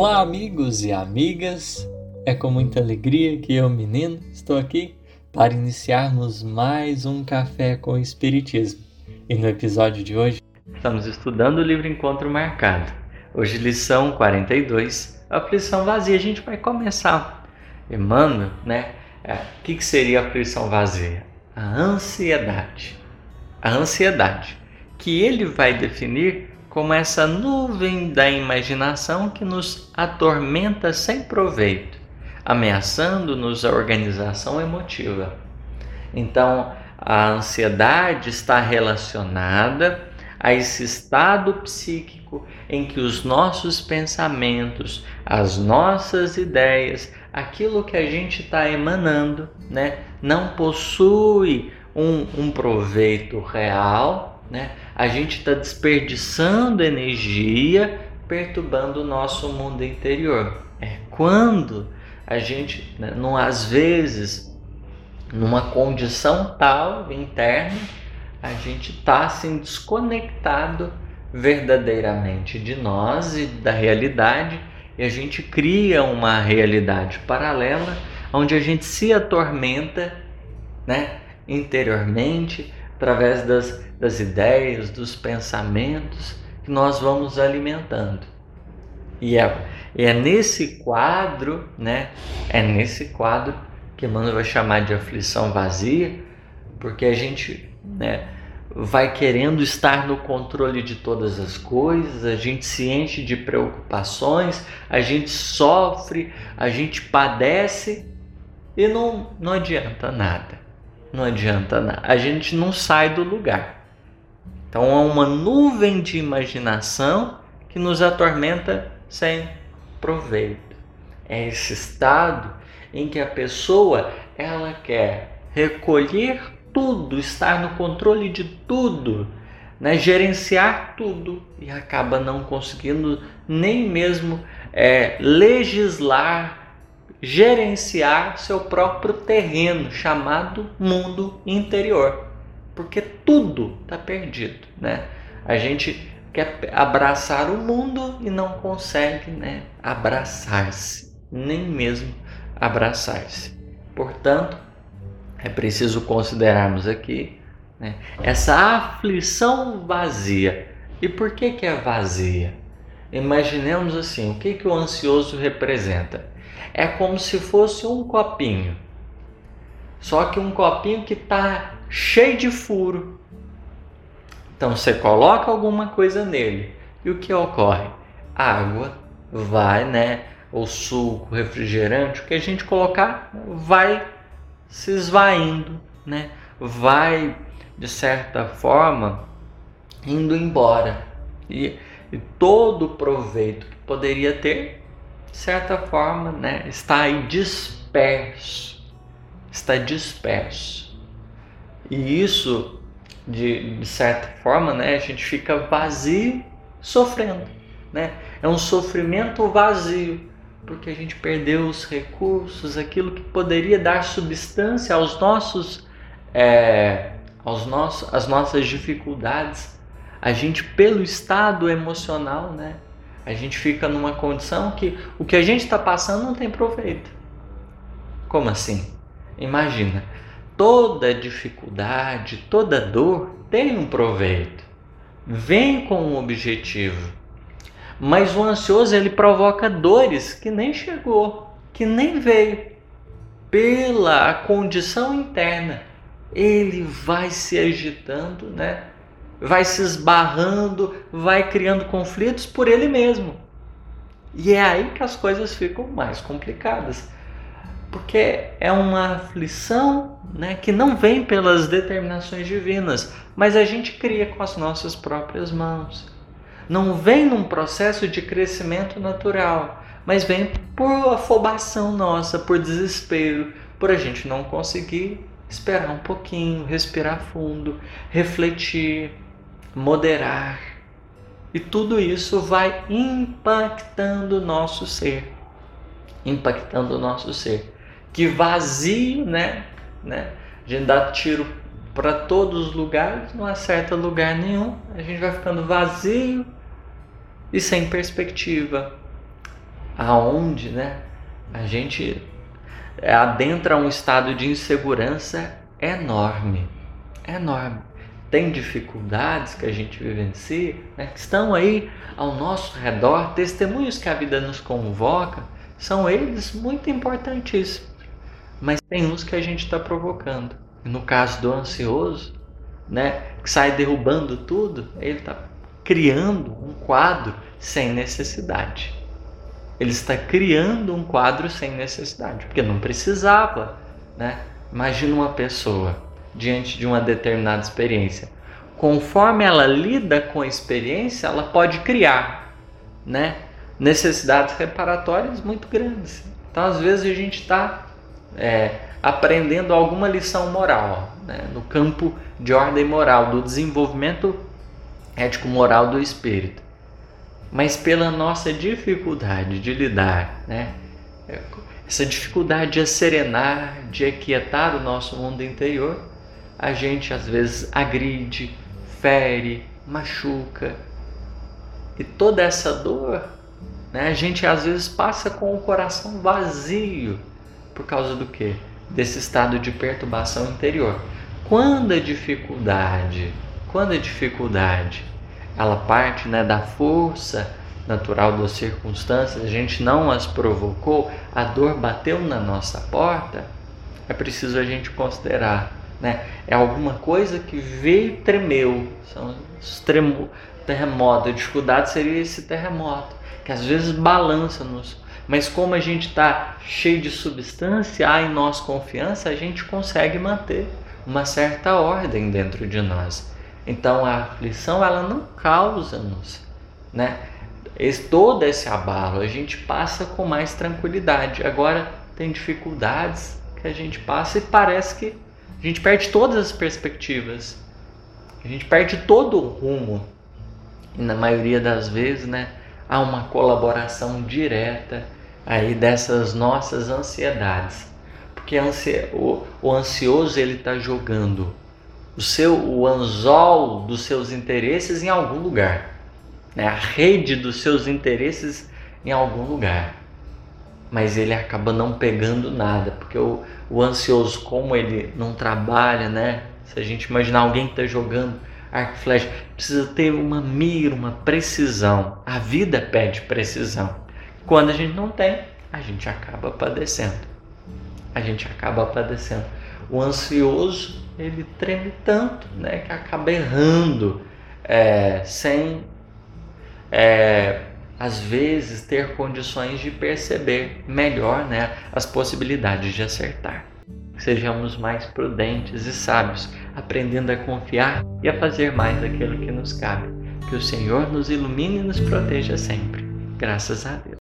Olá, amigos e amigas. É com muita alegria que eu, menino, estou aqui para iniciarmos mais um café com o Espiritismo. E no episódio de hoje, estamos estudando o livro Encontro Marcado. Hoje, lição 42, aflição vazia. A gente vai começar. Emmanuel, né? É, o que, que seria a aflição vazia? A ansiedade. A ansiedade, que ele vai definir como essa nuvem da imaginação que nos atormenta sem proveito, ameaçando-nos a organização emotiva. Então, a ansiedade está relacionada a esse estado psíquico em que os nossos pensamentos, as nossas ideias, aquilo que a gente está emanando, né, não possui um, um proveito real né? A gente está desperdiçando energia, perturbando o nosso mundo interior. É quando a gente, né, não, às vezes, numa condição tal interna, a gente está assim desconectado verdadeiramente de nós e da realidade e a gente cria uma realidade paralela onde a gente se atormenta, né, interiormente através das, das ideias, dos pensamentos que nós vamos alimentando. E é, e é nesse quadro, né? É nesse quadro que Emmanuel vai chamar de aflição vazia, porque a gente, né? vai querendo estar no controle de todas as coisas, a gente se enche de preocupações, a gente sofre, a gente padece e não, não adianta nada não adianta nada. A gente não sai do lugar. Então há uma nuvem de imaginação que nos atormenta sem proveito. É esse estado em que a pessoa ela quer recolher tudo, estar no controle de tudo, né? gerenciar tudo e acaba não conseguindo nem mesmo é, legislar gerenciar seu próprio terreno, chamado mundo interior, porque tudo está perdido, né? A gente quer abraçar o mundo e não consegue, né, abraçar-se, nem mesmo abraçar-se. Portanto, é preciso considerarmos aqui né, essa aflição vazia. E por que, que é vazia? Imaginemos assim, o que, que o ansioso representa? É como se fosse um copinho. Só que um copinho que está cheio de furo. Então você coloca alguma coisa nele e o que ocorre? Água vai, né? O suco, refrigerante, o que a gente colocar vai se esvaindo, né? Vai de certa forma indo embora e, e todo o proveito que poderia ter de certa forma, né, está aí disperso. Está disperso. E isso, de, de certa forma, né, a gente fica vazio, sofrendo. Né? É um sofrimento vazio, porque a gente perdeu os recursos, aquilo que poderia dar substância aos nossos, é, aos nossos, às nossas dificuldades. A gente, pelo estado emocional, né, a gente fica numa condição que o que a gente está passando não tem proveito. Como assim? Imagina, toda dificuldade, toda dor tem um proveito, vem com um objetivo. Mas o ansioso ele provoca dores que nem chegou, que nem veio. Pela condição interna, ele vai se agitando, né? Vai se esbarrando, vai criando conflitos por ele mesmo. E é aí que as coisas ficam mais complicadas. Porque é uma aflição né, que não vem pelas determinações divinas, mas a gente cria com as nossas próprias mãos. Não vem num processo de crescimento natural, mas vem por afobação nossa, por desespero, por a gente não conseguir esperar um pouquinho, respirar fundo, refletir, moderar. E tudo isso vai impactando o nosso ser. Impactando o nosso ser. Que vazio, né? né? A gente dá tiro para todos os lugares, não acerta lugar nenhum. A gente vai ficando vazio e sem perspectiva. aonde, né, a gente adentra um estado de insegurança enorme, enorme. Tem dificuldades que a gente vivencia, né, que estão aí ao nosso redor, testemunhos que a vida nos convoca, são eles muito importantíssimos. Mas tem uns que a gente está provocando. No caso do ansioso, né, que sai derrubando tudo, ele está criando um quadro sem necessidade. Ele está criando um quadro sem necessidade, porque não precisava, né? Imagina uma pessoa diante de uma determinada experiência. Conforme ela lida com a experiência, ela pode criar, né? Necessidades reparatórias muito grandes. Então, às vezes a gente está é, aprendendo alguma lição moral, né? no campo de ordem moral, do desenvolvimento ético-moral do espírito. Mas pela nossa dificuldade de lidar, né? essa dificuldade de serenar, de aquietar o nosso mundo interior, a gente às vezes agride, fere, machuca. E toda essa dor, né, a gente às vezes passa com o coração vazio. Por causa do quê? Desse estado de perturbação interior. Quando a dificuldade, quando a dificuldade, ela parte né, da força natural das circunstâncias, a gente não as provocou, a dor bateu na nossa porta, é preciso a gente considerar, né? É alguma coisa que veio e tremeu, são os terremoto, a dificuldade seria esse terremoto, que às vezes balança-nos, mas como a gente está cheio de substância, há em nós confiança, a gente consegue manter uma certa ordem dentro de nós. Então a aflição ela não causa-nos, né? Esse, todo esse abalo a gente passa com mais tranquilidade. Agora tem dificuldades que a gente passa e parece que a gente perde todas as perspectivas, a gente perde todo o rumo. E na maioria das vezes, né, há uma colaboração direta aí dessas nossas ansiedades porque o, o ansioso ele está jogando o seu o anzol dos seus interesses em algum lugar, né? a rede dos seus interesses em algum lugar, mas ele acaba não pegando nada, porque o, o ansioso como ele não trabalha, né? Se a gente imaginar alguém que está jogando arco e flecha, precisa ter uma mira, uma precisão. A vida pede precisão. Quando a gente não tem, a gente acaba padecendo a gente acaba padecendo. O ansioso, ele treme tanto, né, que acaba errando, é, sem, é, às vezes, ter condições de perceber melhor, né, as possibilidades de acertar. Sejamos mais prudentes e sábios, aprendendo a confiar e a fazer mais aquilo que nos cabe. Que o Senhor nos ilumine e nos proteja sempre. Graças a Deus.